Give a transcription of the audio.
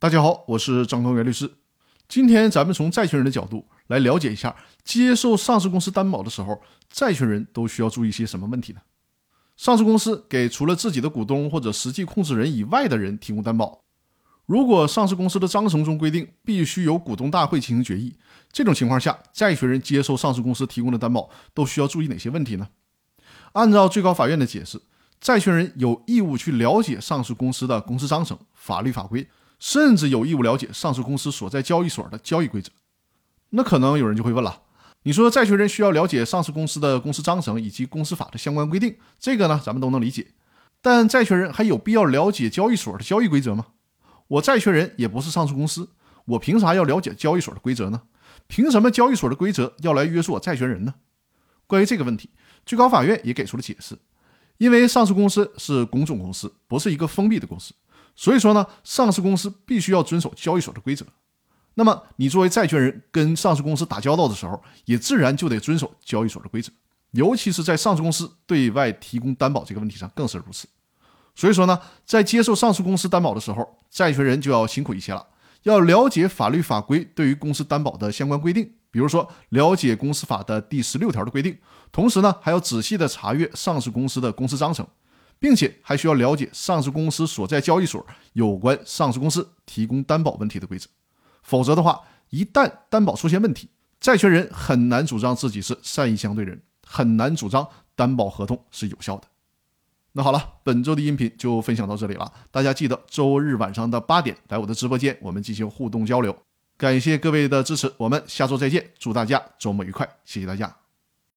大家好，我是张康元律师。今天咱们从债权人的角度来了解一下，接受上市公司担保的时候，债权人都需要注意些什么问题呢？上市公司给除了自己的股东或者实际控制人以外的人提供担保。如果上市公司的章程中规定必须由股东大会进行决议，这种情况下，债权人接受上市公司提供的担保都需要注意哪些问题呢？按照最高法院的解释，债权人有义务去了解上市公司的公司章程、法律法规，甚至有义务了解上市公司所在交易所的交易规则。那可能有人就会问了，你说债权人需要了解上市公司的公司章程以及公司法的相关规定，这个呢咱们都能理解，但债权人还有必要了解交易所的交易规则吗？我债权人也不是上市公司，我凭啥要了解交易所的规则呢？凭什么交易所的规则要来约束我债权人呢？关于这个问题，最高法院也给出了解释。因为上市公司是公众公司，不是一个封闭的公司，所以说呢，上市公司必须要遵守交易所的规则。那么，你作为债权人跟上市公司打交道的时候，也自然就得遵守交易所的规则，尤其是在上市公司对外提供担保这个问题上更是如此。所以说呢，在接受上市公司担保的时候，债权人就要辛苦一些了，要了解法律法规对于公司担保的相关规定，比如说了解公司法的第十六条的规定，同时呢，还要仔细的查阅上市公司的公司章程，并且还需要了解上市公司所在交易所有关上市公司提供担保问题的规则。否则的话，一旦担保出现问题，债权人很难主张自己是善意相对人，很难主张担保合同是有效的。那好了，本周的音频就分享到这里了。大家记得周日晚上的八点来我的直播间，我们进行互动交流。感谢各位的支持，我们下周再见。祝大家周末愉快，谢谢大家。